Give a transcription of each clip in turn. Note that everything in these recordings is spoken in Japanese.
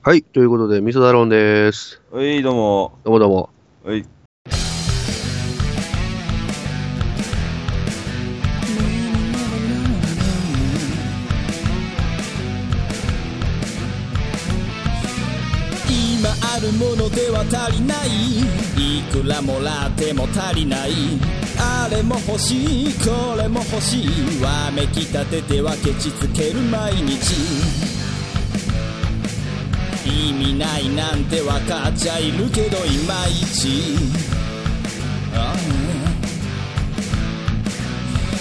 はい、ということで、味噌だろんです。はい、どうも。どうもどうも。はい。今あるものでは足りないいくらもらっても足りないあれも欲しいこれも欲しいわめきたててはケチつける毎日意味ないなんてわかっちゃいるけどいまいち。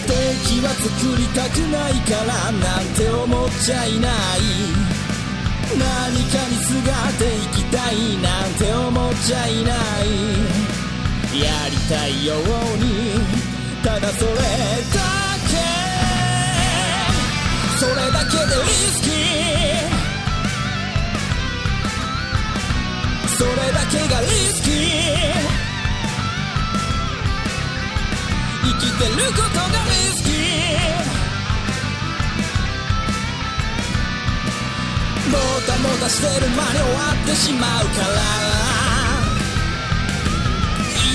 敵は作りたくないからなんて思っちゃいない。何かにすがっていきたいなんて思っちゃいない。やりたいように。ただそれだけ。それだけでリスキー。それだけがリスキー生きてることがリスキーもたもたしてる間に終わってしまうから。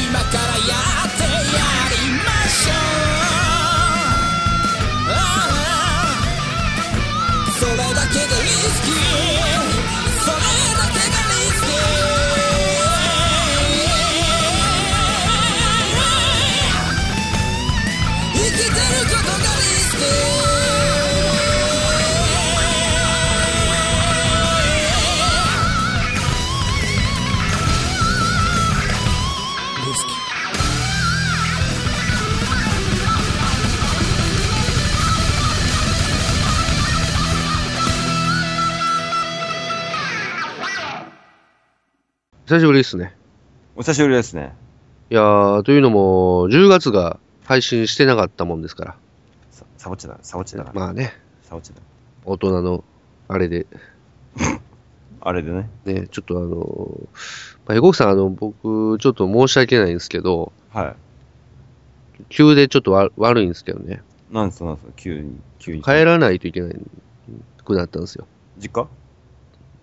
今からやる。久しぶりですね。お久しぶりですね。いやー、というのも、10月が配信してなかったもんですから。さサボっちゃだ、サボっちゃだから。まあね、サボっちゃだ。大人の、あれで、あれでね。ね、ちょっとあの、まあ、ヘコクさん、あの、僕、ちょっと申し訳ないんですけど、は急でちょっとわ悪いんですけどね、い。なんですか、なんですか、急に、急に。帰らないといけないくなったんですよ。実家？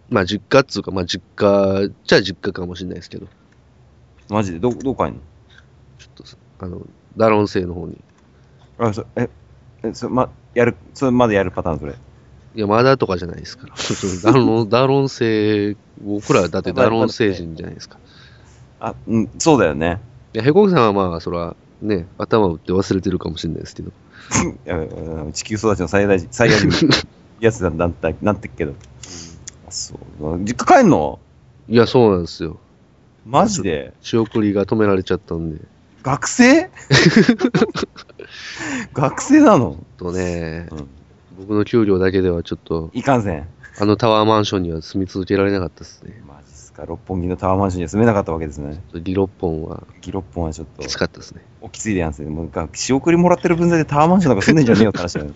まあ、実家っつうか、まあ、実家、じゃあ実家かもしれないですけど、マジで、ど、どこ帰んのちょっと、あの、ダロン星の方に。あ、そ、え、え、そ、ま、やる、それまだやるパターン、それ。いや、まだとかじゃないですか ら。ダロン、ダロン星、僕らだってダロン星人じゃないですか。あ、うん、そうだよね。いや、ヘコクさんはまあ、そら、ね、頭打って忘れてるかもしれないですけど。地球育ちの最大、最大人やつなんだなってっけど。あそう。実家帰んの？いや、そうなんですよ。マジで？仕送りが止められちゃったんで。学生？学生なの？とね、うん。僕の給料だけではちょっと、いかんせん。あのタワーマンションには住み続けられなかったですね。マジっすか。六本木のタワーマンションには住めなかったわけですね。リロッポンはギロッポンはちょっときつ、かったですね。おきついでやんすね。もうが、仕送りもらってる分際でタワーマンションなんか住んでんじゃねえよって話だよ。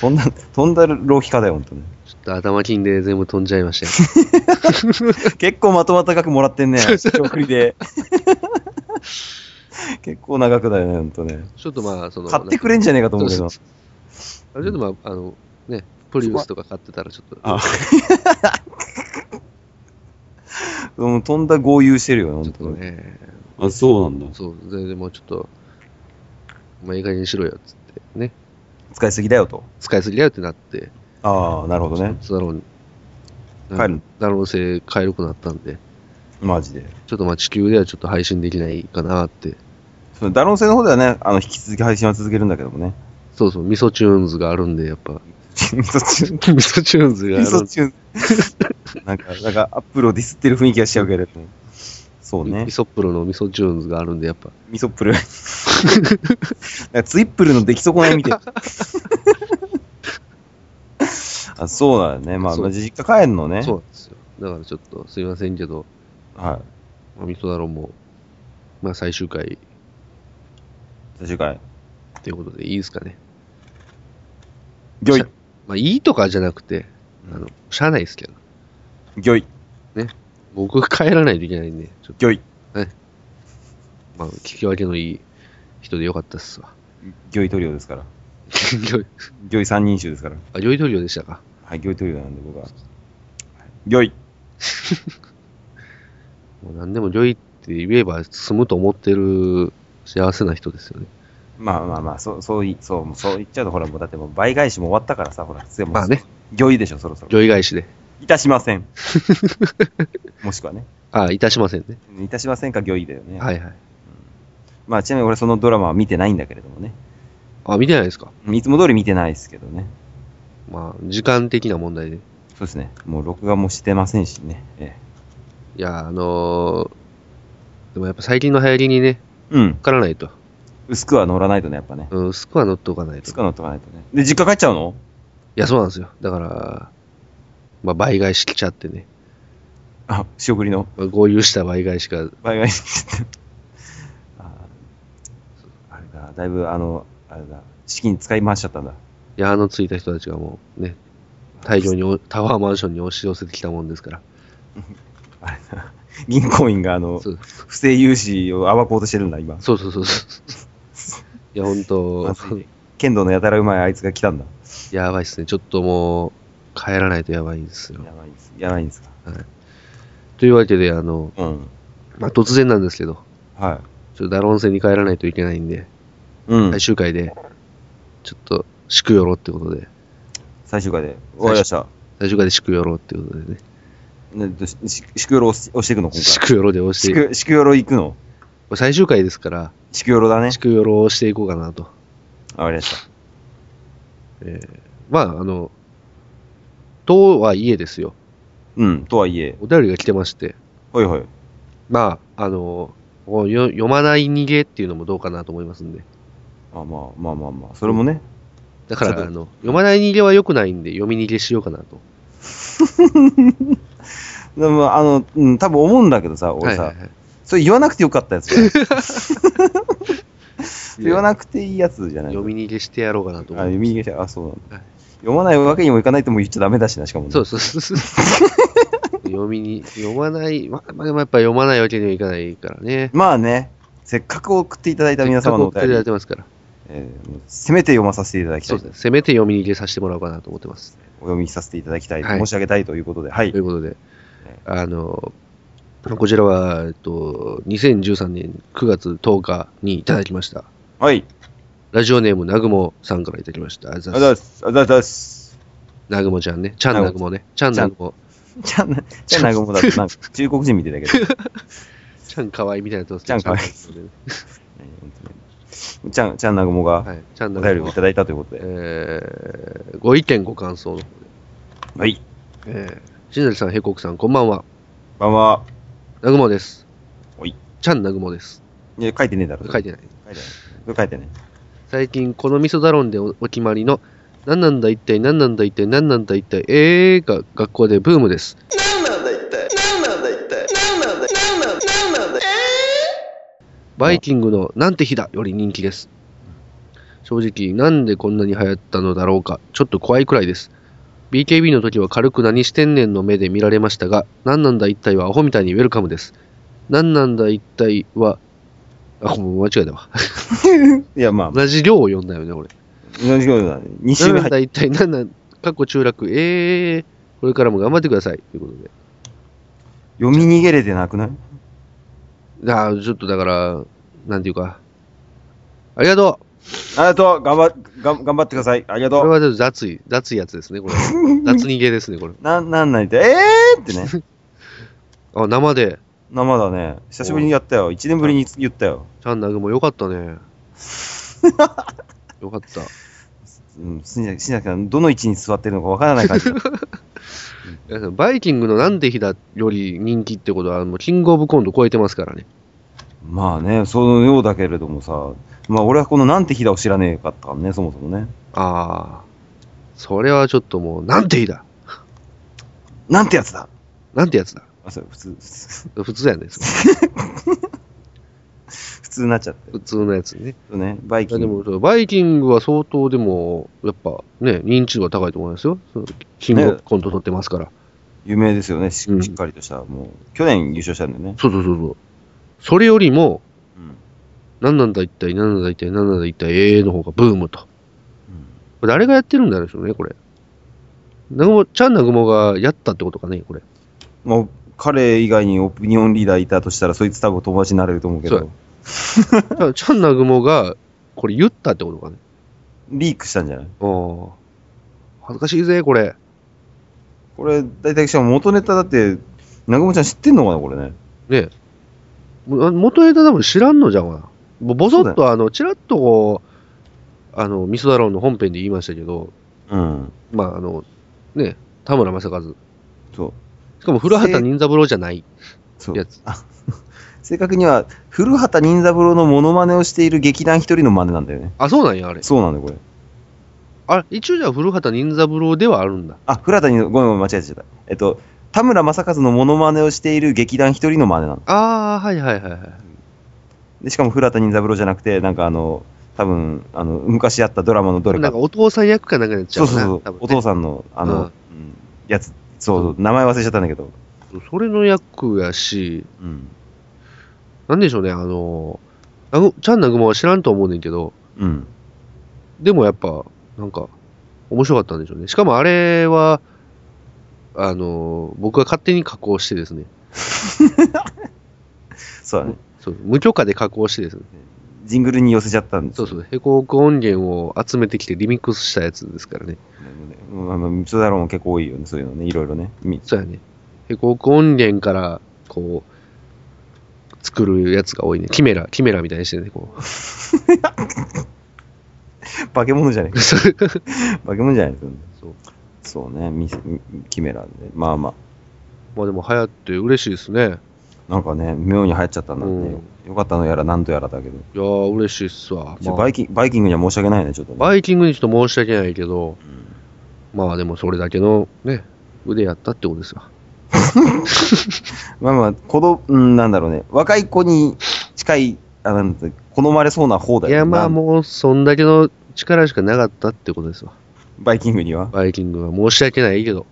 飛んだ、飛んだ浪費家だよ、ほんとね。ちょっと頭金で全部飛んじゃいましたよ。結構まとまった額もらってんね。仕送りで。結構長くだよね、ほんとね。ちょっとまあ、その、買ってくれんじゃねえかと思うけど。あちょっとまあ、あの、ね、プリウスとか買ってたらちょっと、あうん、飛んだ豪遊してるよ、ほんちょっととね。ね、あ、そうなんだ。そう、全然もうちょっと、まあ、いい加減にしろよ、つって、ね。使いすぎだよと。使いすぎだよってなって、ああ、なるほどね。そだろう帰るダロン星帰るくなったんで、マジで。ちょっとまあ地球ではちょっと配信できないかなって。そのダロン星の方ではね、あの、引き続き配信は続けるんだけどもね。そうそう、ミソチューンズがあるんで、やっぱ。ミソチューン ミソチューンズがあるミソチューン。なんか、なんか、アップルをディスってる雰囲気がしちゃうけれども。そうねミ。ソプロのミソチューンズがあるんで、やっぱ。ミソップル。ツイップルの出来損ないみてえ。あ、そうだよね。まあ、実家帰んのね。そうなんですよ。だからちょっと、すいませんけど、はまあ、ミソダロンも、まあ最終回い。最終回。っていうことでいいですかね。ギョイ。まあいいとかじゃなくて、あの、しゃあないですけど。ギョイ。僕が帰らないといけないんで、ちょっと、ギョイ。まあ、聞き分けのいい人でよかったっすわ。ギョイトリオですから。ギョイ、ギョイ三人衆ですから。あ、ギョイトリオでしたか。はい、ギョイトリオなんで僕は。よい。もう何でも良いって言えば済むと思ってる幸せな人ですよね。まあまあまあ、そう、そうい、そう、そう言っちゃうと、ほら、もうだってもう倍返しも終わったからさ、ほら、でもまあね。よいでしょ、そろそろ。良い返しで。いたしません。もしくはね。ああ、いたしませんね。いたしませんか、魚いだよね。はいはい。まあ、ちなみに俺そのドラマは見てないんだけれどもね。あ、見てないですか？いつも通り見てないですけどね。まあ、時間的な問題で。そうですね。もう録画もしてませんしね。えいや、あのーでもやっぱ最近の流行りにね、え。うんわ。からないと。薄くは乗らないとね、やっぱね。うん、薄くは乗っておかないと。薄くは乗っとかないとね。で、実家帰っちゃうの？いや、そうなんですよ。だから、まあ、倍返し来ちゃってね。あ、仕送りの？まあ合流した倍返しが、倍返し。ああれだ、だいぶ、あの、あれだ、資金使い回しちゃったんだ。矢のついた人たちがもうね、大量におタワーマンションに押し寄せてきたもんですから。あれだ、銀行員が、あの、不正融資を暴こうとしてるんだ、今。そうそうそうそう。いや、ほんと剣道のやたらうまいあいつが来たんだ。やばいっすね。ちょっともう、帰らないとやばいんですよや。ばいんです。やばいんですか？というわけで、あの、うん。まあ、突然なんですけど、はい。ちょっとダロン戦に帰らないといけないんで、うん最。終回で、ちょっと、祝よろってことで、最終回で。終わりました。最終回で祝よろってことでね、ね、どしし祝よろ押していくの？今回。祝よろで押して、こ祝、祝よろ行くの？れ最終回ですから、祝よろだね。祝よろを押していこうかなと。わかりました。えーまあ、あの、とはいえですよ、うん、とはいえ。お便りが来てまして、ほいほい。まあ、あの、読まない逃げっていうのもどうかなと思いますんで。あまあまあまあまあ、それもね。だから、あの、読まない逃げは良くないんで、読み逃げしようかなと。でも、あの、うん、多分思うんだけどさ、俺さ、はいはいはいそれ言わなくてよかったやつ 言わなくていいやつじゃない？読み逃げしてやろうかなとあ、思う。読み逃げしあ、そうなんだ。はい読まないわけにもいかないとも言っちゃダメだしな、しかもね。そうそうそうそう。読みに、読まない、まあ、まあ、やっぱ読まないわけにはいかないからね。まあね、せっかく送っていただいた皆様のお便り送っていただいて、ますから。えーせめて読まさせていただきたいそうです。ね。せめて読み逃げさせてもらおうかなと思ってます。お読みさせていただきたい、はい申し上げたいということで、はいとい。うことで、あの、こちらは、えっと、2013年9月10日にいただきました。はい。ラジオネームなぐもさんからいただきました。ありがとうございます。あざっす、あざっすあざっす。なぐもちゃんね。ちゃんなぐもね。ちゃんなぐも。ちゃんな、ちゃんなごもだって、なんか中国人みたいだけど。ちゃんかわいいみたいなやつちゃんかわいいい。ちゃん、ちゃんなごもがはい。ちゃんなおぐも便りをいただいたということで。えー、ご意見ご感想の方で。はい。えー、しんなりさん、へこくさん、こんばんは。こんばんは。なぐもです。おい。ちゃんなぐもです。いや、書いてねえだろ。書いてない。書いてない。書いてない。最近、この味噌ダロンでおお決まりの、何なんだ一体何なんだ一体何なんだ一体えーが学校でブームです。バイキングのなんて日だより人気です。正直、なんでこんなに流行ったのだろうか、ちょっと怖いくらいです。BKB の時は軽く何してんねんの目で見られましたが、なんなんだ一体はアホみたいにウェルカムです。なんなんだ一体は、あ、もう間違えたわ。いや、まあ、同じ量を読んだよね、俺。同じようだね。2週目だ一体なんなん、かっこ中落、えー、これからも頑張ってください。ということで。読み逃げれてなくない？あーちょっとだから、なんていうか、ありがとうありがとう頑張っ、がん頑張ってくださいありがとうこれはちょっと雑い、雑いやつですね、これ。雑逃げですね、これ。な、なんないって、えーってね。あ、生で、生だね。久しぶりにやったよ。1年ぶりに言ったよ。ちゃんなぐもよかったね。よかった。うん、しんじゃどの位置に座ってるのかわからない感じ バイキングのなんで日だより人気ってことは、もうキングオブコント超えてますからね。まあね、そのようだけれどもさ、まあ俺はこのなんて日だを知らねえかったからね、そもそもね。ああ。それはちょっともう、なんて日だなんてやつだなんてやつだあ、そう、普通、普通 やね。普通になっちゃって。普通のやつね。そうね、バイキング。もそう、バイキングは相当でも、やっぱね、認知度が高いと思いますよ。そうキングオブコント取ってますから。有名ですよね、しっかりとした。もう、去年優勝したんだよね。そうそうそうそう。それよりも、うん。何なんだ一体、何なんだ一体、何なんだ一体、ええの方がブームと。これ誰がやってるんだろうね、これ。なぐも、ちゃんなぐもがやったってことかね、これ。もう、彼以外にオピニオンリーダーいたとしたら、そいつ多分友達になれると思うけそうど、だからちゃんなぐもが、これ言ったってことかね。リークしたんじゃない？ああ。恥ずかしいぜ、これ。これ、大体しかも元ネタだって、南雲ちゃん知ってんのかな、これね。ね元ネタ多分知らんのじゃんわ。ぼぼそっそうと、あの、ちらっとこう、あの、ミソダロンの本編で言いましたけど、うん。まあ、あの、ね、田村正和。そう。しかも古畑任三郎じゃないやつ。あ 正確には、古畑任三郎のモノマネをしている劇団一人の真似なんだよね。あ、そうなんや、あれ。そうなんだよ、これ。あ、一応じゃあ古畑任三郎ではあるんだ。あ、古畑に、ごめんごめん、間違えてた。えっと、田村正和のモノマネをしている劇団一人の真似なの。ああ、はいはいはいはい。で、しかも古畑任三郎じゃなくて、なんかあの、多分、あの、昔やったドラマのどれかなんか。お父さん役かなんかになっちゃな。そううそうそう、ねお父さんの、あの、うんうんやつ、そう、名前忘れちゃったんだけど。それの役やし、うん。なんでしょうね、あの、なぐちゃんなは知らんと思うねんけど、うん。でもやっぱ、なんか、面白かったんでしょうね。しかもあれは、あの、僕が勝手に加工してですね、そうだね。そう無許可で加工してですね、ジングルに寄せちゃったんですそうそう、ヘコーク音源を集めてきてリミックスしたやつですからね。あまあ、ミソダロンも結構多いよね、そういうのね、いろいろね。みそうやね。ヘコーク音源から、こう、作るやつが多いね。キメラ、キメラみたいにしてね、こう。化け物じゃないそう化け物じゃないですよね。そうそうね、ミスキメラで。まあまあ。まあでも流行って嬉しいですね。なんかね、妙に流行っちゃったんだね。うんよかったのやらなんとやらだけど。いやー、嬉しいっすわ。まあバイキンバイキングには申し訳ないね、ちょっとね。バイキングにちょっと申し訳ないけど、うんまあでもそれだけのね、腕やったってことですわ。まあまあ、子供、うん、なんだろうね。若い子に近い、あなんて好まれそうな方だよいや、まあう。もうそんだけの力しかなかったってことですわ。バイキングには？バイキングは申し訳ないけど、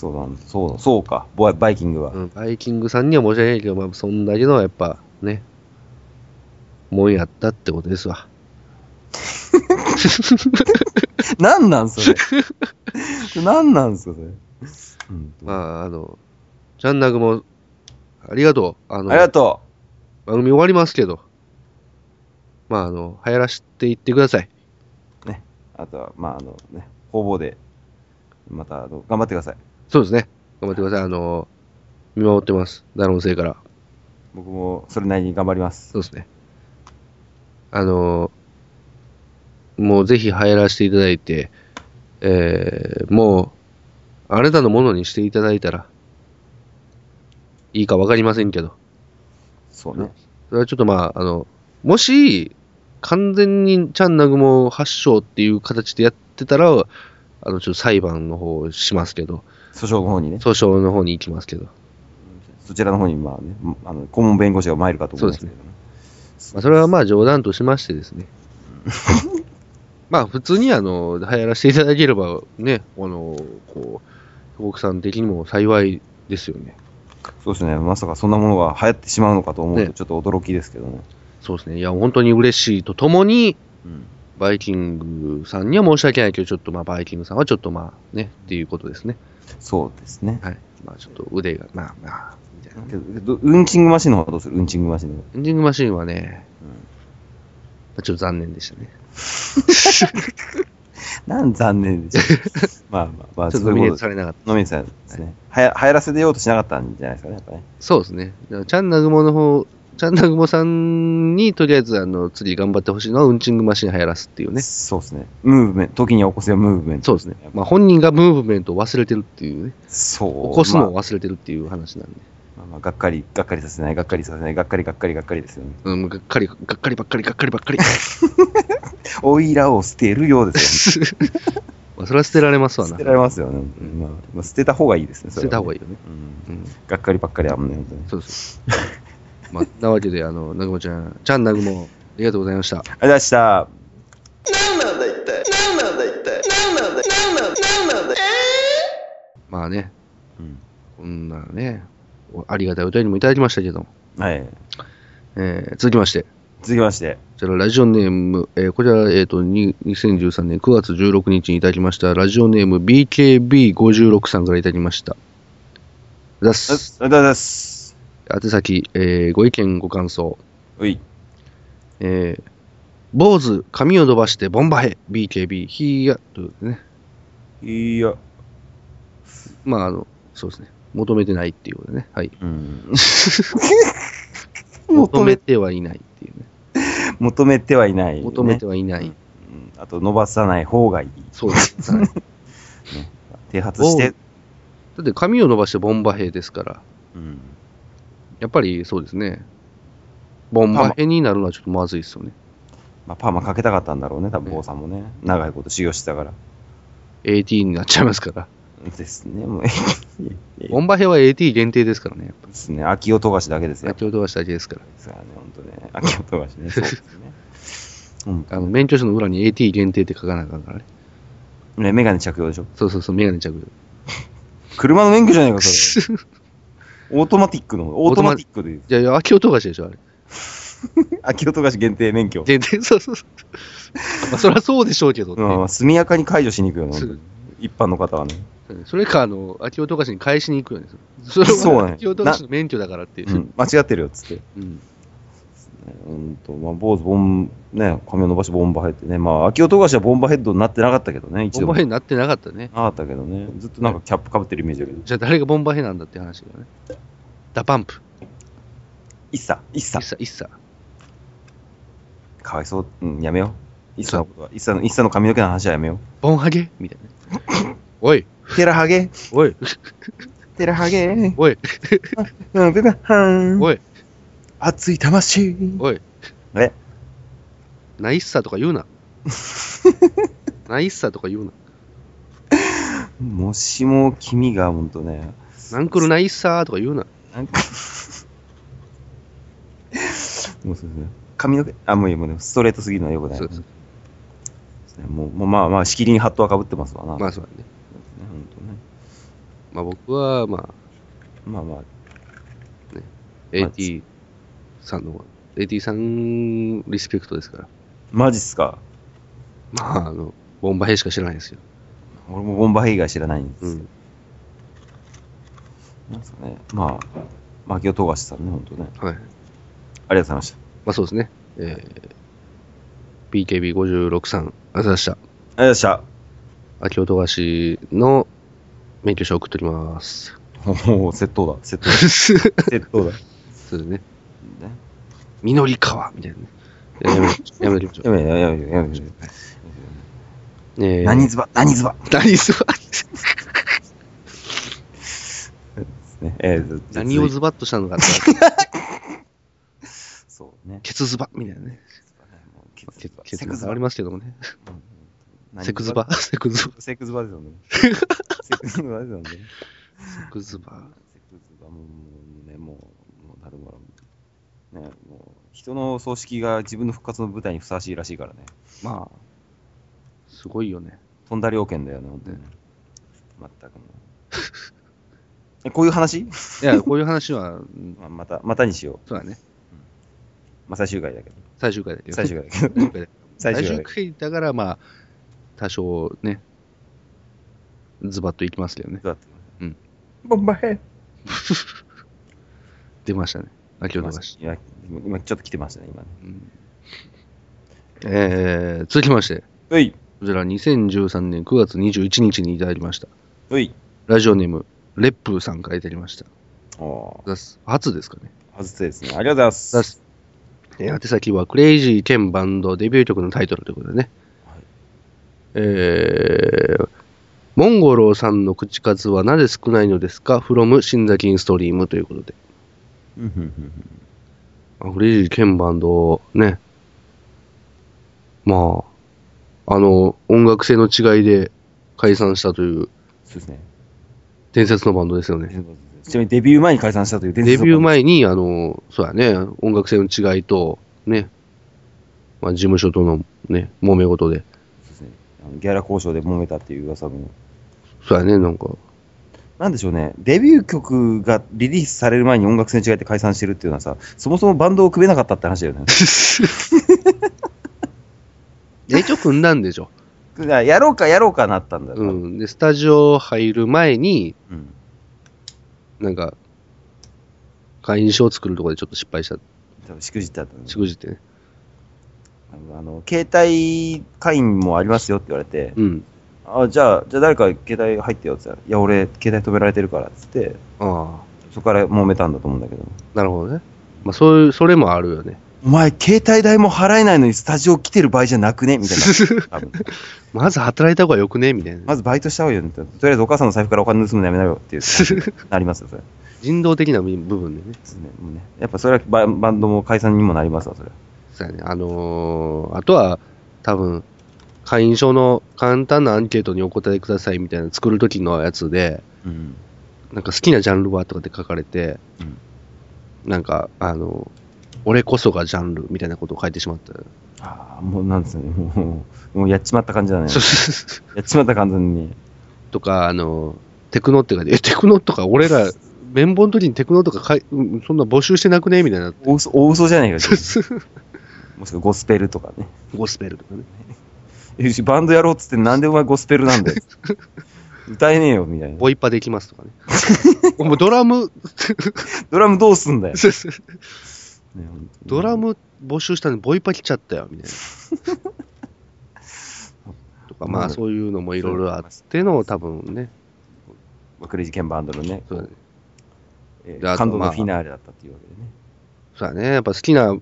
そうなんそう、そうか。バイバイキングは。うん、バイキングさんには申し訳ないけど、まあそんだけのやっぱね、もんやったってことですわ。なんなんそれ。なんなんすか、それ。うん、まああの、チャンナグも、ありがとう。あの、ありがと番組終わりますけど、まああの、流行らしていってください。う。あとは、まあ、あのね、方々で、また、あの、頑張ってください。そうですね。頑張ってください。あの、見守ってます。ダロン星から。僕も、それなりに頑張ります。そうですね。あの、もうぜひ流行らせていただいて、えー、もう、あなたのものにしていただいたら、いいかわかりませんけど、そうね。それはちょっとまあ、あの、もし、完全にチャンナグモ発祥っていう形でやってたら、あの、ちょっと裁判の方をしますけど、訴訟の方にね。訴訟の方に行きますけど、そちらの方に、まあね、あの、顧問弁護士が参るかと思うんですけどね。まあ、それはまあ冗談としましてですね。まあ普通にあの、流行らせていただければね、あの、こう、奥さん的にも幸いですよね。そうですね。まさかそんなものが流行ってしまうのかと思うねと、ちょっと驚きですけどね。そうですね。いや、本当に嬉しいとともに、うん。バイキングさんには申し訳ないけど、ちょっとまあバイキングさんはちょっとまあね、っていうことですね。そうですね。はい。まあちょっと腕が、まあまあ、みたいな。けど、どうんちんぐマシンの方はどうするうんちんぐマシンの？方。エンディングマシンはね、うんまあちょっと残念でしたね。なん残念でしょ。まあまあまあ、ちょっとノミネされなかった。ノミネートされたんですね。はや、流行らせてようとしなかったんじゃないですかね、やっぱね。そうですね。チャンナグモの方、チャンナグモさんにとりあえずあの次頑張ってほしいのはウンチングマシン流行らすっていうね。そうですね。ムーブメント、時には起こせよムーブメント。そうですね。まあ本人がムーブメントを忘れてるっていうね。そう。起こすのをま忘れてるっていう話なんで。あまあまあ、がっかり、がっかりさせない、がっかりさせない、がっかり、がっかり、がっかりですよね。うん、がっかり、がっかりばっかり、がっかりばっかり。おいらを捨てるようですよ、ね。まあそれは捨てられますわな。捨てられますよね。まあ、まあ、捨てた方がいいですね。捨てた方がいいい。よね。うん。うん。がっかりばっかりはもんね、本当に。そうです。まあ、なわけで、あの、なぐもちゃん、ちゃんなぐも、ありがとうございました。ありがとうございました。まあね、うん。こんなね、おありがたいお便りもいただきましたけども、はい。えー、続きまして、続きまして。こちら、ラジオネーム、えーこちら、えっ、と、に2013年9月16日にいただきました、ラジオネーム BKB56 さんからいただきました。ざす。ありがとうございます。宛先、えーご意見、ご感想。うい。えー、坊主、髪を伸ばしてボンバヘ、BKB、ヒーヤ、ということでね。いや。まあ、あの、そうですね。求めてないっていうことでね。はい。うん。求めてはいないっていうね。求めてはいない、ね。求めてはいない。うんあと、伸ばさない方がいい。そうです。は い啓発して。だって髪を伸ばしてボンバヘですから、うん。やっぱりそうですね。ボンバヘになるのはちょっとまずいですよね。まあ、パーマかけたかったんだろうね、多分、坊さんもね。長いこと修行してたから。AT になっちゃいますから。ですね、もう。ボンバヘは AT 限定ですからね。ですね、秋音がしだけですよ。先ほどはしただけですから。ですからね、ほんとね。秋音がしね。そうですね。うんあの、免許証の裏に AT 限定って書かなあかんからね。ね、メガネ着用でしょ。そうそうそう、メガネ着用。車の免許じゃないか、それ。オートマティックの、オートマティックで、じゃあ、秋音がしでしょ、あれ。秋音がし限定免許。限定、そうそうそう。まあ、そりゃそうでしょうけどね。うん、速やかに解除しに行くよね。一般の方はね。それか、あの、アキオ富樫に返しに行くよね。それそうねはアキオ富樫の免許だからっていう。うん、間違ってるよ、つって。うんうんと、まあ、坊主、ボン、ね、髪を伸ばしてボンバヘッドね。まあ、アキオ富樫はボンバヘッドになってなかったけどね、一ボン度も。なバヘになってなかったね。かったけどね。ずっとなんかキャップかぶってるイメージだけど。じゃあ誰がボンバヘなんだって話だよね。ダパンプ。イッサ、イッサイッ。サ、イッサ。かわいそう。うん、やめよう。イッサのことは、イッサの、イッサの髪の毛の話はやめよボンハゲ？みたいな。おい、う。テラハゲ？おい、テラハゲ？おい、うん、ベベハーンおい、熱い魂おい、え？ナイッサとか言うな。ナイッサとか言うな。もしも君がほんとね、ナンクルナイッサーとか言うな。なんかもうそうですね。髪の毛、あ、もういい、もうね、ストレートすぎるのはよくない。そうそうですねもう、もうまあまあ、しきりにハットはかぶってますわな。まあそうだね。ね、ほんとね。まあ僕は、まあ、まあまあ、AT さんの、AT さんリスペクトですから。マジっすか？まあ、あの、ボンバヘしか知らないですよ。俺もボンバヘ以外知らないんですよ。うん。なんですかね。まあ、牧尾富樫さんね、ほんとね。はい。ありがとうございました。まあそうですね。えー、BKB56 さん、ありがとうございました。ありがとうございました。秋音菓子の免許証送っております。おお、窃盗だ。窃盗だ。窃盗だ。そうですね。ねみのり川みたいなね。やめやめましょやめやめやめやめ。何ズバ何ズバ何ズバね えー何をズバッとしたのかって。そうね。ケツズバみたいなね。もうケケツケツがありますけどもね。何セクズバセクズバ。セクズバですよね。セクズバですよね。セクズバ。セクズバもうね、もう、もうなるほど。ね、もう、人の葬式が自分の復活の舞台にふさわしいらしいからね。まあ、すごいよね。飛んだ料券だよね、本当にね。まったくもう。え、こういう話？いや、こういう話は、うんまあ、また、またにしよう。そうだね。まあ、最終回だけど。最終回だけど。最終回だけど。最終回だ最終 最終回。回だから、まあ、多少ね、ズバッといきますけどね。どうだったうん。ボンバヘ 出ましたね。秋音菓子。今、今ちょっと来てましたね、今ね。うんえー、続きまして、うい、こちら2013年9月21日にいただきました。うい。ラジオネーム、レップーさんからいただきました。おー、ざっす初ですかね。外せですね。ありがとうございますえー宛先は、クレイジー兼バンドデビュー曲のタイトルということでね。はいえー、モンゴローさんの口数はなぜ少ないのですか ?from 新崎インストリームということで。うんうんうんあクレイジー兼バンド、ね。まあ、あの、音楽性の違いで解散したというそうですね。伝説のバンドですよね。ちなみにデビュー前に解散したという伝デビュー前に、あの、そうやね、音楽性の違いと、ね、まあ、事務所とのね、揉め事で、そうですね。あのギャラ交渉で揉めたっていう噂も。そうやね、なんか、なんでしょうね、デビュー曲がリリースされる前に音楽性に違って解散してるっていうのはさ、そもそもバンドを組めなかったって話だよね。一応組んだんでしょ。やろうかやろうかなったんだよ。ううん。ん。で、スタジオ入る前に、なんか、会員証を作るところでちょっと失敗した。多分しくじったんだしくじってね。あの、携帯会員もありますよって言われて、うん。あ、じゃあ、じゃあ誰か携帯入ってよって言ったら、いや、俺、携帯止められてるからっつって、ああ。そこから揉めたんだと思うんだけど。なるほどね。まあ、そういう、それもあるよね。お前、携帯代も払えないのにスタジオ来てる場合じゃなくね？みたいな。まず働いた方がよくね？みたいな。まずバイトした方がいいよね。とりあえずお母さんの財布からお金盗むのやめなよっていう。なりますよ、それ。人道的な部分でね。ですねもうねやっぱそれはババンドも解散にもなりますわ、それ。そうやね。あのーあとは、多分、会員証の簡単なアンケートにお答えくださいみたいな作るときのやつで、うん。なんか好きなジャンルはとかって書かれて、なんか、あの、俺こそがジャンルみたいなことを書いてしまった。ああ、もうなんですね。もう、もうやっちまった感じだね。やっちまった感じに。とか、あの、テクノって書いて、え、テクノとか俺ら、綿棒の時にテクノとかかい、うんそんな募集してなくねみたいな。大嘘、大嘘じゃないか。もしくはゴスペルとかね。ゴスペルとかね。バンドやろうっつってなんでお前ゴスペルなんだよ。歌えねえよ、みたいな。ボイパできますとかね。もうドラム、ドラムどうすんだよ。ねドラム募集したのにボイパ来ちゃったよ、みたいな。とか、まあそういうのもいろいろあっての、多分ね。まあクレイジーケンバンドのね、そうだねえー感動まあのフィナーレだったっていうわけでね。そうだね。やっぱ好きな、好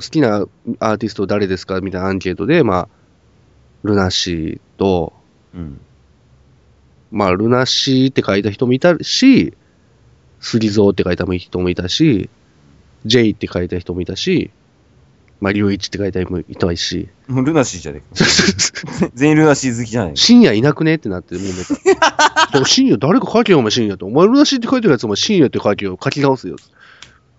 きなアーティスト誰ですか？みたいなアンケートで、まあ、ルナシーと、うん。まあ、ルナシーって書いた人もいたし、スリゾーって書いた人もいたし、ジェイって書いた人もいたし、まあ、リュウイチって書いた人もいたし、もうルナシーじゃねえか。全員ルナシー好きじゃない深夜いなくね？ってなって、もうめた。でも深夜誰か書けよ、お前深夜って。お前ルナシーって書いてるやつ、お前深夜って書けよ、書き直すよ。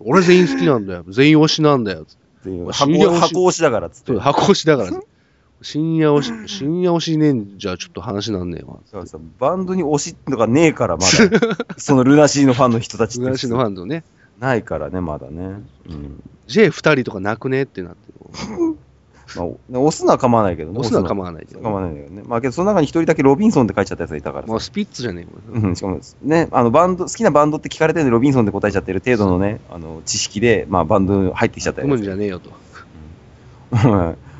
俺全員好きなんだよ。全員推しなんだよ。全員推し箱箱押しだからっつって。箱推しだからね。深夜推し、深夜推しねんじゃちょっと話なんねえわ。そうそうバンドに推しとかねえから、まだ。そのルナシーのファンの人たちって。ルナシーのファンとね、ないからね、まだね。うん。J2 人とかなくねってなってる。まあ、押すのは構わないけどね。押すのはわ構わないけど、構わないけどね。まあけど、その中に一人だけロビンソンって書いちゃったやつがいたからさもうスピッツじゃねえもん。うん、しかも、ね、あの、バンド、好きなバンドって聞かれてるんで、ロビンソンで答えちゃってる程度のね、あの、知識で、まあ、バンド入ってきちゃった組むんやじゃねえよと。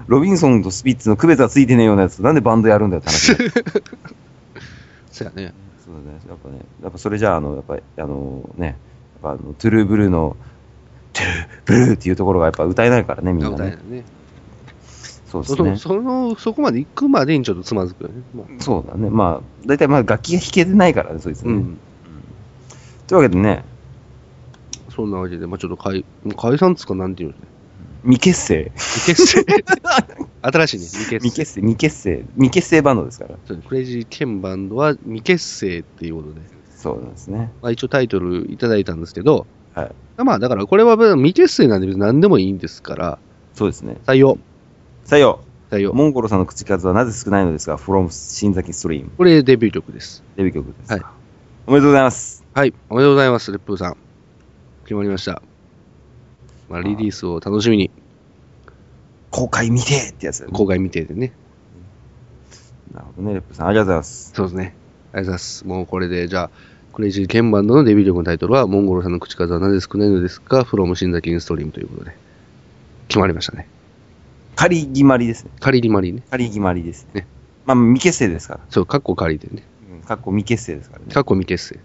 つ。ロビンソンとスピッツの区別がついてねえようなやつ、なんでバンドやるんだよって話。そうやね。そうだね。やっぱね、やっぱそれじゃあ、あの、やっぱり、あの、ね、やっぱあの、トゥルーブルーの、トゥルーブルーっていうところがやっぱ歌えないからね、みんなね歌えない。ね。そうですね。その、その、そこまで行くまでにちょっとつまずくよね。まあそうだね。まあ、大体まあ楽器が弾けてないからね、そいつね。うん。というわけでね、そんなわけで、まあちょっと解、解散っつうかなんていうのね。未結成。未結成。新しいね、未結成。未結成、未結成、未結成バンドですから。そうクレイジーケンバンドは未結成っていうことで、そうなんですね。まあ一応タイトルいただいたんですけど、はい。まあだからこれは未結成なんで別に何でもいいんですから、そうですね。採用、採用。採用。モンゴルさんの口数はなぜ少ないのですか ?from 新崎ストリーム。これデビュー曲です。デビュー曲です。はい。おめでとうございます。はい、おめでとうございます、レップーさん。決まりました。まあリリースを楽しみに、公開見てってやつね。公開見ててね。なるほどね、レップさん。ありがとうございます。そうですね。ありがとうございます。もうこれで、じゃあ、クレイジーケンバンドのデビュー曲のタイトルは、モンゴルさんの口数はなぜ少ないのですか ?from 新崎インストリームということで、決まりましたね。仮決まりですね。仮りまりね。仮決まりですね。ねまあ、未結成ですから。そう、カッコ仮でね。うん、かっこ未結成ですからね。カッコ未結成。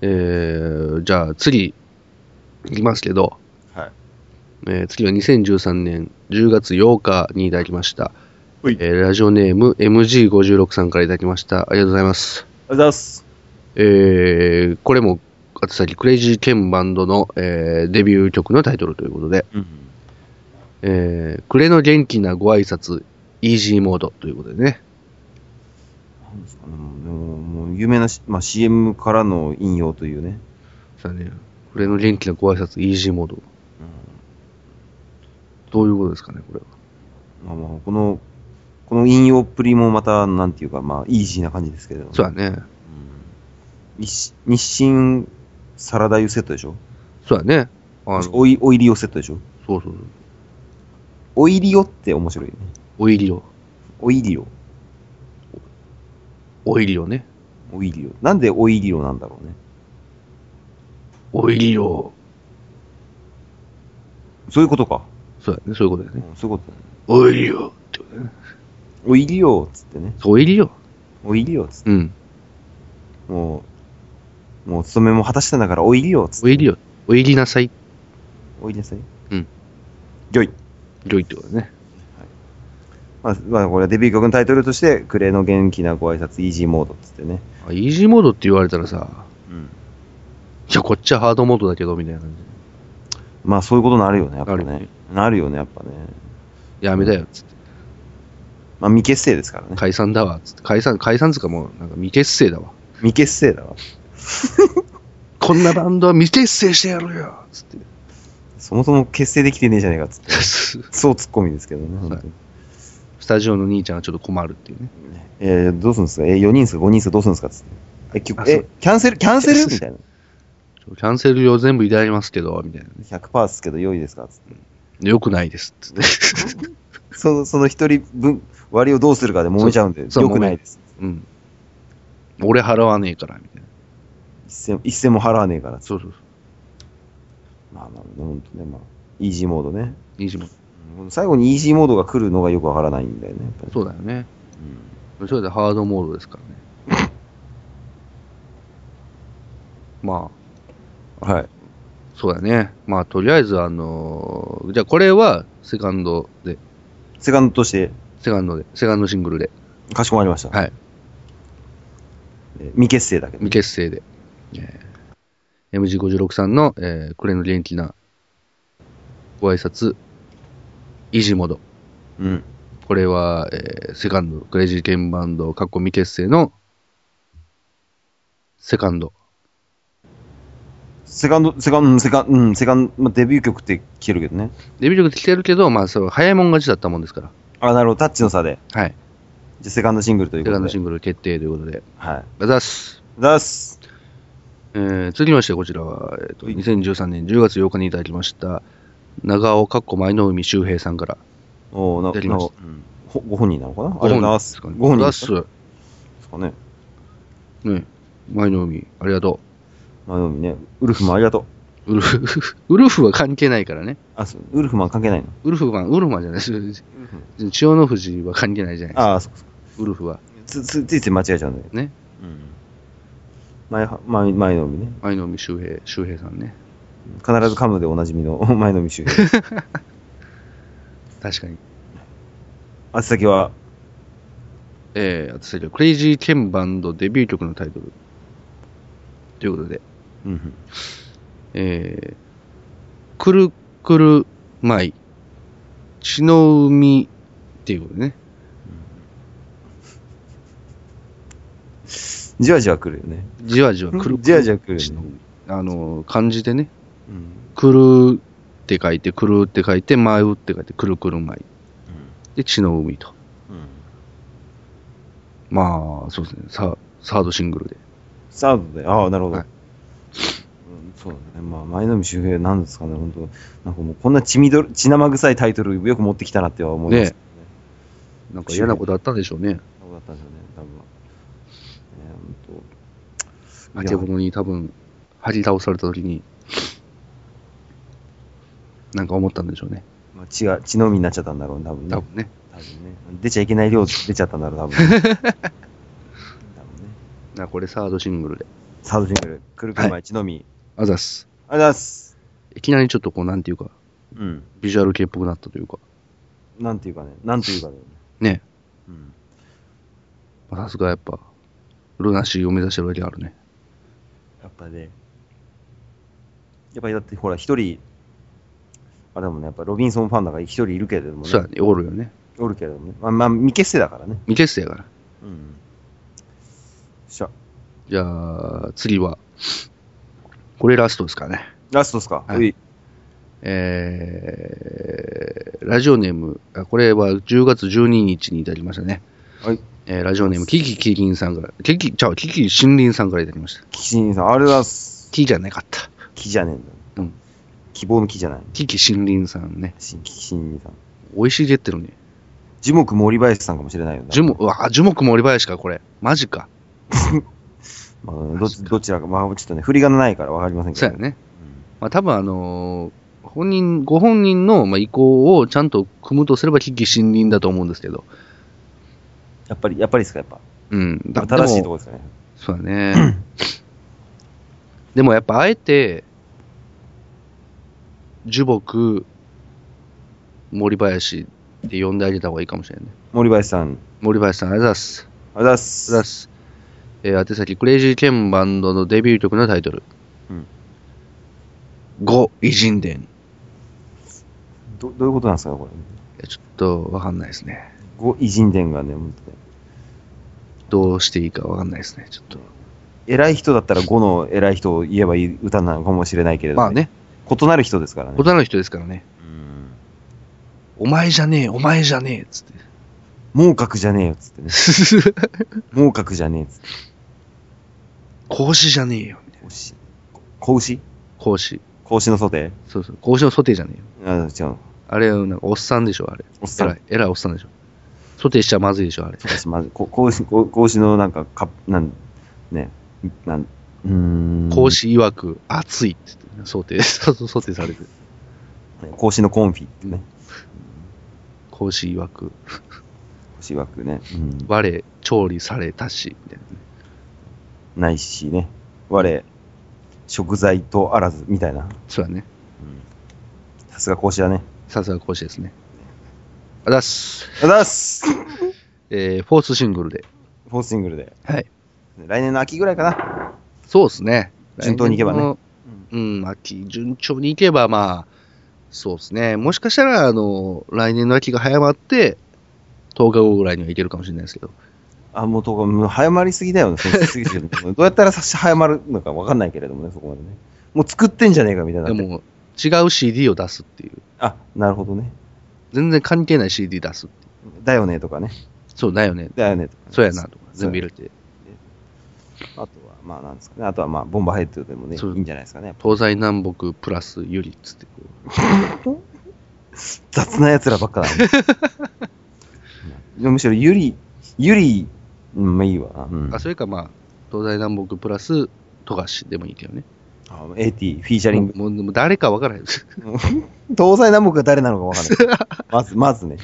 えー、じゃあ次、いきますけど、はい。えー次は2013年10月8日にいただきました。えーラジオネーム MG56 さんからいただきました。ありがとうございます。ありがとうございます。えー、これも、あと先、クレイジーケンバンドの、えーデビュー曲のタイトルということで、うん。えー、暮れの元気なご挨拶、イージーモードということでね。なんですかね。もう、もう有名なし、まあ、CM からの引用というね。さあね、暮れの元気なご挨拶、イージーモード。どういうことですかね、これは。まあまあ、この、この引用っぷりもまた、なんていうか、まあ、イージーな感じですけれども。そうだね。日日清サラダ油セットでしょ？そうだね。あの、そうオイオイリオセットでしょ？そうそう。オイリオって面白いよね。オイリオ。オイリオ。オイリオね。オイリオ。なんでオイリオなんだろうね。オイリオ。そういうことか。そうだね。そういうことだようんね。そういうことだね。オイリオってことだね。オイリオっつってね。そうオイリオ。オイリオっつって。うん。もう、もう勤めも果たしたんだからオイリオっつって。オイリオ。オイリなさい。おいでなさい。うん。ギョイ。良いってことだね。まあ、まあ、これはデビュー曲のタイトルとして、クレイの元気なご挨拶、イージーモードっつってね。あイージーモードって言われたらさ、うん。いや、こっちはハードモードだけど、みたいな感じまあ、そういうことになるよね、やっぱねなるよね。なるよね、やっぱね。で。やめだよ、つって。まあ、未結成ですからね。解散だわ、つって。解散、解散つうかもう、なんか未結成だわ。未結成だわ。こんなバンドは未結成してやるよつって。そもそも結成できてねえじゃねえかっつって。そうツッコミですけどね、本当に。スタジオの兄ちゃんがちょっと困るっていうね。えー、どうするんですか？えー、4人すか？5人すか？どうするんですか？つって。えキャンセル、キャンセルみたいな。キャンセル料全部いただきますけど、みたいなね。100%ですけど良いですか？つって。よくないです。つって。その、その一人分、割をどうするかで揉めちゃうんで、良くないです。うん。俺払わねえから、みたいな。一銭、一銭も払わねえから。そうそうそまあまあ、本当ね、まあ、イージーモードね。う。イージーモーうん最後にイージーモードが来るのがよくわからないんだよね、やっぱり。ド。そうだよね。それでハードモードですからね。まあ、はい。そうだね。まあ、とりあえず、あのーじゃあこれは、セカンドで、セカンドとして、セカンドで、セカンドシングルで、かしこまりました。はい。えー未結成だけど。未結成で、えー MG56 さんの、えー、クレの元気なご挨拶、イージーモード。うん。これは、えーセカンド、クレイジーケンバンド、過去未結成の、セカンド。セカンド、セカンド、セカンド、うん、セカンド、まあ、デビュー曲って聞けるけどね。デビュー曲来てるけど、まあ、そう、早いもん勝ちだったもんですから。あ、なるほど、タッチの差で。はい。じゃあセカンドシングルということで。セカンドシングル決定ということで。はい。あざっす。出す。えー、続きまして、こちらは、えっ、と、はい2013年10月8日にいただきました、長尾かっこ舞の海周平さんから、おーな、やりましなうんほご本人なのかな？あご本人ですすかね。ご本人ですかす。ですかね。ね、舞の海、ありがとまあ、でもね、ウルフマンありがとう。う。ウルフ、ウルフは関係ないからね。あ、そう、ウルフマン関係ないの？ウルフマン、ウルフマンじゃないです。千代の富士は関係ないじゃないですか。ああ、そうそう。ウルフは。つ、つ、ついつい間違えちゃうんだよ。ね。うん。前は、前、前の海ね。舞の海周平、周平さんね。必ず噛むでおなじみの 前の海周平。確かに。あつ先は、えー、あとそれでクレイジーケンバンドデビュー曲のタイトル。ということで、うんうん。えー、くるくる舞、血の海っていうことでね。じわじわ来るよね。じわじわくる。じわじわ来るよねあの、漢字でね、うん。くるって書いて、くるって書いて、舞うって書いて、くるくる舞。で、血の海と。うん。まあ、そうですね。さサードシングルで。サードで、ああ、なるほど。はいうん、そうだね。まあ、前の海周平なんですかね、本当なんかもうこんな血みど血生臭いタイトルよく持ってきたなっては思います、ねなんか嫌なことあったんでしょうね。そうだったんですよね、多分。えー、あけぼのに多分、張り倒された時に、なんか思ったんでしょうね。まあ、血が、血の海になっちゃったんだろうね、多分ね。多分ね。多分ね。出ちゃいけない量出ちゃったんだろう、多分、ね。多分ね。なこれサードシングルで。サードシングル、くるくる前、血の海。あざっす。あざいます。いきなりちょっとこう、なんていうか、うん。ビジュアル系っぽくなったというか、なんていうかね、なんていうかね。ね。うん。まあさすがやっぱ、ルナシーを目指してるわけあるね。やっぱね、やっぱりだってほら、一人、あれだもんね、やっぱロビンソンファンだから一人いるけれどもね。そうやね、おるよね。おるけれどもね。まあ、まあ、未結成だからね。未結成やから。うん。しゃ。じゃあ、次は、これラストですかね。ラストですか？はいうえー、ラジオネーム、あこれは10月12日にいただきましたね。はい。ええーラジオネーム、キキキリンさんから、キキ、ちゃう、キキ森林さんからいただきました。キシンさん、あれがとうございます。キじゃなかった。木じゃねえんだ。うん。希望の木じゃない。キキ森林さんね。しキシンさん。美味しいって言ってるね。樹木森林さんかもしれないよね。樹木、うわ、樹木森林か、これ。マジか。まあ、どどちらか、まあ、ちょっとね、振り仮名ないからわかりませんけど。そうやね。まあ多分あのー本人、ご本人の、まあ、意向をちゃんと組むとすれば、キキ森林だと思うんですけど。やっぱり、やっぱりですか、やっぱ。うん。だ正しいとこですかね。そうだね。でもやっぱあえて、樹木、森林って呼んであげた方がいいかもしれないね。森林さん、森林さん、ありがとうございます。ありがとうございます。えー、宛先、クレイジーケンバンドのデビュー曲のタイトル。うん五偉人伝。いどどういうことなんですか、これ？や、ちょっとわかんないですね。ご偉人伝がね、本当ねどうしていいかわかんないですね、ちょっと。偉い人だったら5の偉い人を言えばいい歌なのかもしれないけれど、まあね、異なる人ですからね。大人の人ですからね。うんお前じゃねえ、お前じゃねえ、つって。猛角じゃねえよ、つってね。猛角じゃねえ、つって。格子じゃねえよ、みたいな。子？牛子牛格子。子牛のソテそうそう。格子のソテーじゃねえよ。ーあ、違う。あれ、なんか、おっさんでしょ、あれ。おっさん偉い、偉いおっさんでしょ。ソテーしちゃまずいでしょ、あれ。私、まず、こ子牛、子子牛のなんか、か、なん、ね、なん、うーん。格子曰く、熱いって言って、ソテー、ソテーされてる。子牛のコンフィってね。格子曰く、子牛枠ね。うん。我、調理されたし、みたいなね。ないしね。我、食材とあらず、みたいな。そうだね。さすが子牛だね。さすが講師ですね。あざっす。あざいます えー、フォースシングルで。フォースシングルで。はい。来年の秋ぐらいかな。そうですね。順当にいけばね。うん、秋、順調にいけば、まあ、そうですね。もしかしたら、あの、来年の秋が早まって、10日後ぐらいにはいけるかもしれないですけど。あ、もうとか、もう早まりすぎだよね。どうやったらさ早まるのかわかんないけれどもね、そこまでね。もう作ってんじゃねえかみたいな。でも、違う CD を出すっていう。あ、なるほどね。全然関係ない CD 出す。だよねとかね。そうだよね。だよねとか、そうやなとか、全部入れて。あとは、まあなんですかね。あとはまあ、ボンバーヘッドでもね、いいんじゃないですかね。東西南北プラスユリっつってこ 雑な奴らばっかだ、ね。うんむしろ、ゆり、ゆり、うん、まあいいわな。うんう。あ、それかまあ、東西南北プラス富樫でもいいけどね。あ AT、フィーチャリング。もうもう誰かわからへん。東西南北が誰なのかわかんない。まず、まずね。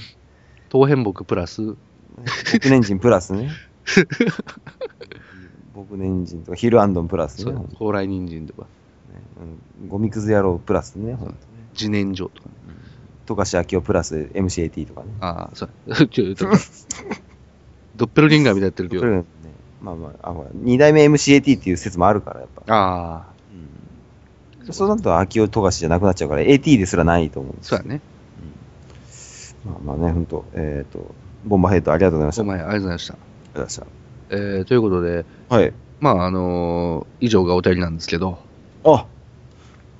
東辺北プラス、僕年人プラスね。僕年人とか、ヒルアンドンプラスね。高麗人参とか、うんゴミくず野郎プラスね。ほんとね自然薯とかね。富樫明夫プラス MCAT とかね。ああ、そう。ちょっと、ドッペルゲンガーみたいになってるけど。まあまあ、あ、ほら、二代目 MCAT っていう説もあるから、やっぱ。ああ、うん。そうなると、秋夫富樫じゃなくなっちゃうから、AT ですらないと思うんですそうやね。まあまあね、ほんと、えっ、と、ボンバーヘッドありがとうございました。お前、ありがとうございました。ありがとうございましえー、ということで、た。はい。まあ、あのー以上がお便りなんですけど、あ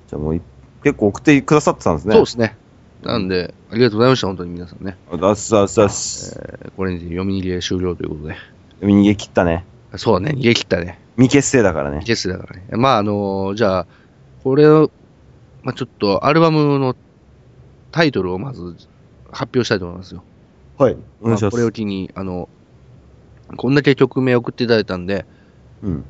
じゃあもうい、結構送ってくださってたんですね。そうですね。なんで、ありがとうございました、本当に皆さんね。あだっすだっすだっす。えーこれにて読み切り終了ということで。逃げ切ったね。そうだね、逃げ切ったね。未決定だからね。ゲスだからね。まあ、あのーじゃあ、これを、まあちょっと、アルバムのタイトルをまず発表したいと思いますよ。はい。お願いします。まあこれを機に、あの、こんだけ曲名送っていただいたんで、うん。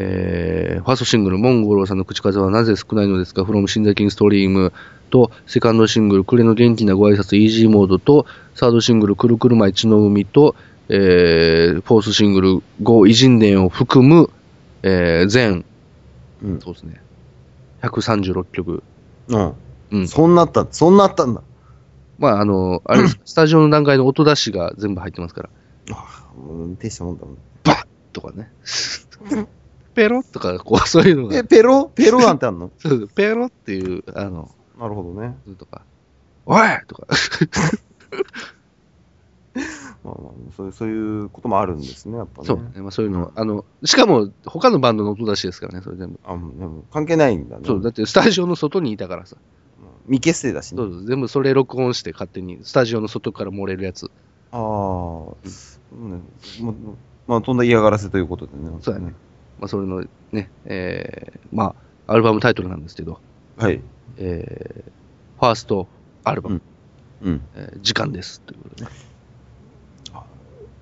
えー、ファーストシングル、モンゴローさんの口数はなぜ少ないのですか ?from キンストリームと、セカンドシングル、暮れの元気なご挨拶、イージーモードと、サードシングル、くるくる舞血の海と、えー、フォースシングル、ゴ偉人伝を含む、えー、全、うん。そうですね、136曲。うん。うん。そんなあった、そんなあったんだ。まあ、あの、あれ、スタジオの段階の音出しが全部入ってますから、もう、手したもんだもん。バッとかね。ペロッとか、こう、そういうのがえ、、ペロ？ペロなんてあんの？そうペロっていう、あの、なるほどね。とか、おいとか、まあまあ、そういう、そういうこともあるんですね、やっぱね。そうね、まあそういうの、あの、しかも、他のバンドの音出しですからね、それ全部。あ、もうでも関係ないんだね。そう、だってスタジオの外にいたからさ。未決定だしね。そうそう、全部それ録音して勝手に、スタジオの外から漏れるやつ。ああ、うんねもうまあ、飛んだ嫌がらせということでね。そうやね。まあ、それのね、えー、まあ、アルバムタイトルなんですけど、はい。えー、ファーストアルバム、うん。えー時間です。ということでね。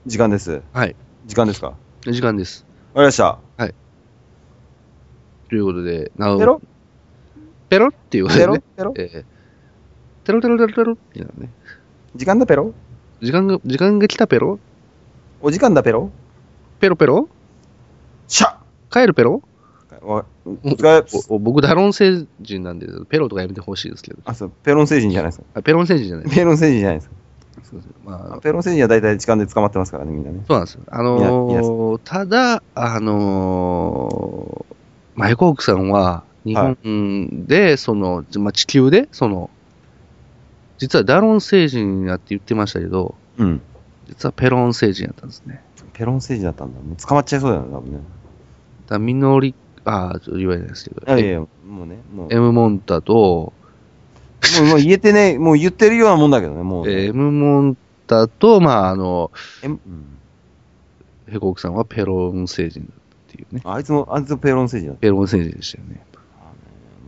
時間です。はい。時間ですか？わか時間です。りました。ということで、なおペロ？ペロ？っていうことペロでね。ペロ？えー、テロテロテロテロっていうのね。時間だペロ？時間が、時間が来たペロ？お時間だペロ？ペロペロ？シャ帰るペロ？僕、ダロン星人なんで、ペロとかやめてほしいですけど。あ、そう、ペロン星人じゃないですか。あペロン星人じゃない。ペロン星人じゃないですか。そうですまあ、ペロン星人は大体時間で捕まってますからね、みんなね。そうなんですよ。あのー、ただ、あのー、マイコークさんは、日本で、その、まあ、地球で、その、実はダロン星人やって言ってましたけど、うん。実はペロン星人やったんですね。ペロン星人だったんだ。もう捕まっちゃいそうだよね、多分ね。だからみのり、ああ、ちょっと言えないですけど、いやいや、もうね、もう。M モンタと、もうもう言えてね、もう言ってるようなもんだけどね、もう。えー M モンタと、まあ、あの、えうんヘコークさんはペロン星人だっていうね。あいつも、あいつもペロン星人だった。ペロン星人でしたよね。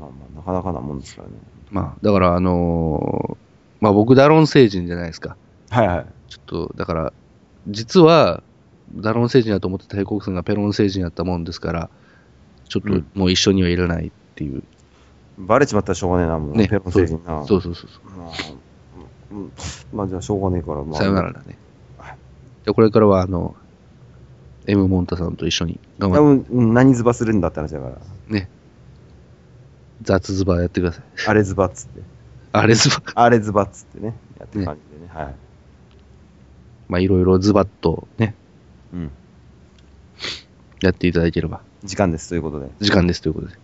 まあまあ、なかなかなもんですからね。まあ、だから、あのーまあ僕、ダロン星人じゃないですか。はいはい。ちょっと、だから、実は、ダロン星人だと思ってたヘコークさんがペロン星人やったもんですから、ちょっとうんもう一緒にはいらないっていう。バレちまったらしょうがねえな、もう。ねペロン星人な。そうそうそうそう。まあ、うんまあじゃあしょうがねえから、まあ。さよならだね。で、これからは、あの、M モンタさんと一緒に頑多張って、分、うん何ズバするんだって話だから。ね、雑ズバやってください。あれズバっつって。あれズバ。あれズバっつってね。やってる感じでね。はい。まあいろいろズバッとね、うん。やっていただければ、時間です、ということで。時間ですということで。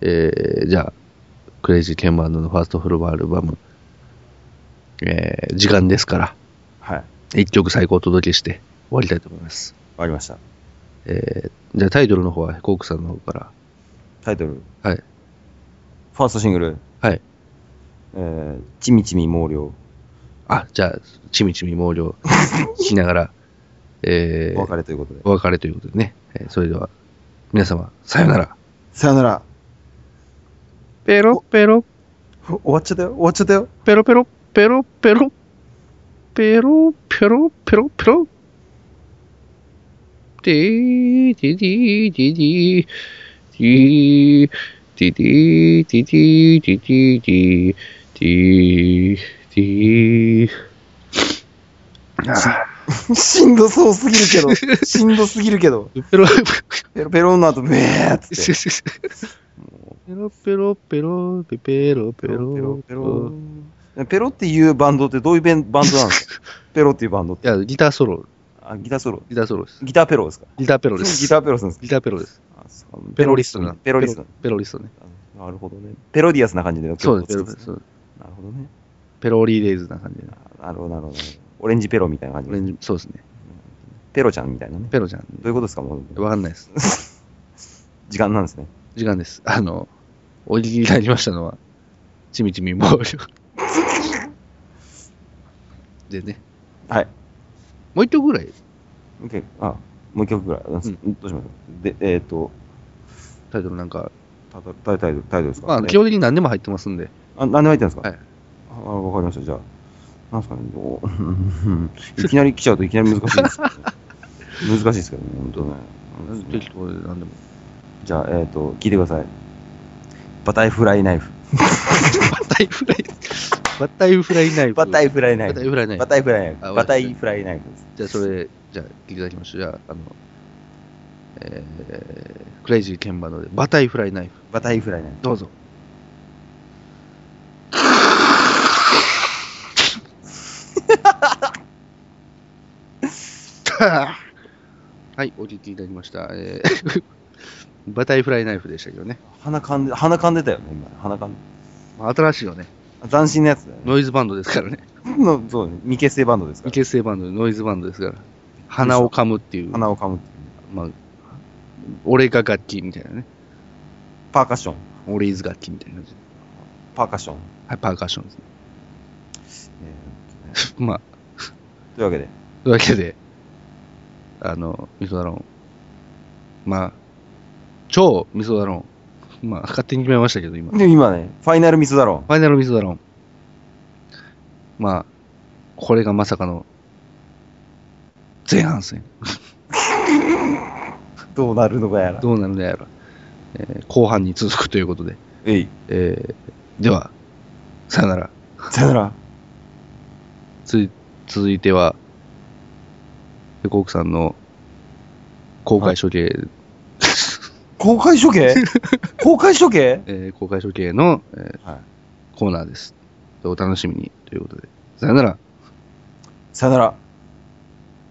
えー、じゃあ、クレイジーケンバンドのファーストフルアルバム、えー、時間ですから、はい。一曲最高お届けして終わりたいと思います。わかりました。えー、じゃあタイトルの方はコークさんの方から、タイトル。はい。ファーストシングル。はい。えー、ちみちみ毛量。あ、じゃあ、ちみちみ毛量しながら、えー、お別れということで。お別れということでね。えーそれでは、皆様、さよなら。さよなら。ペロペロ、終わっちゃったよ。終わっちゃったよ。ペロペロ、ペロペロ、ペロペロ、ペロペロ。ディーディディディディディディディディディディディディディディあ しんどそうすぎるけど。しんどすぎるけど。ーペロペロペロの後、めーっつって。ペロペロペロペペロペペロペロロペロ。ペロっていうバンドってどういうバンドなんですか？ペロっていうバンドって。いや、ギターソロ、あ、ギターソロ。ギターソロです。ギターペロですか？ギターペロです。ギターペロですか？ギターペロです。ペロリストな。ペロリスト。ペロリストね。あなるほどね。ペロディアスな感じで。そうです、なるほどね。ペロリーレイズな感じで。あなるほど、なるほど。オレンジペロみたいな感じで。オレンジ、そうですね。ペロちゃんみたいなね。ペロちゃん。どういうことですか？もう、わかんないです。時間なんですね。時間です。あの、お聞きになりましたのは、ちみちみ毛量。でね、はい。もう一曲ぐらい、OK あ、もう一曲ぐらい。どうしましょう？で、えっ、と、タイトルなんか、タイトル、タイトルタイトルですか？まあ、基本的に何でも入ってますんで、あ、何でも入ってるんですか？はい。あ、わかりました。じゃあ、なんですかね。おうんいきなり来ちゃうといきなり難しいですけどね。難しいですけどね、本当ね。適当で何でも。じゃあ、えっ、と、聞いてください。バタイフライナイフ。バタイフライ、バタイフライナイフ。バタイフライナイバタイフ。フライナイフバ。タイフライナイフ。あバタイフライナイフです。じゃあ、それ、じゃあ、聞いていただきましょう。じゃあ、あの、えー、クレイジーケンバンドで、バタイフライナイフ。バタイフライナイフ。どうぞ。はい、お聞きいただきました。えー、バタイフライナイフでしたけどね。鼻かんで、鼻かんでたよね、今。鼻かんで。まあ新しいよね。斬新なやつだよね。ノイズバンドですからね。の そうね。未結成バンドですから。未結成バンドでノイズバンドですから。鼻を噛むっていう、鼻をかむっていう。まあ、俺が楽器みたいなね。パーカッション。俺イズ楽器みたいな感じ。パーカッション。はい、パーカッションですね。え まあ、というわけで。というわけで、あの、味噌だろん。まあ、超味噌だろん。まあ、勝手に決めましたけど、今。フで、今ね、ファイナルミスだろァイナル味噌だろん。まあ、これがまさかの、前半戦。どうなるのかやら。どうなるんだやら。えー後半に続くということで。えい。えーでは、さよなら。さよなら。つい続いては、ヘコークさんの公開処刑、公開処刑？公開処刑？えー公開処刑の、えーはい。コーナーです。お楽しみにということで。さよなら。さよなら。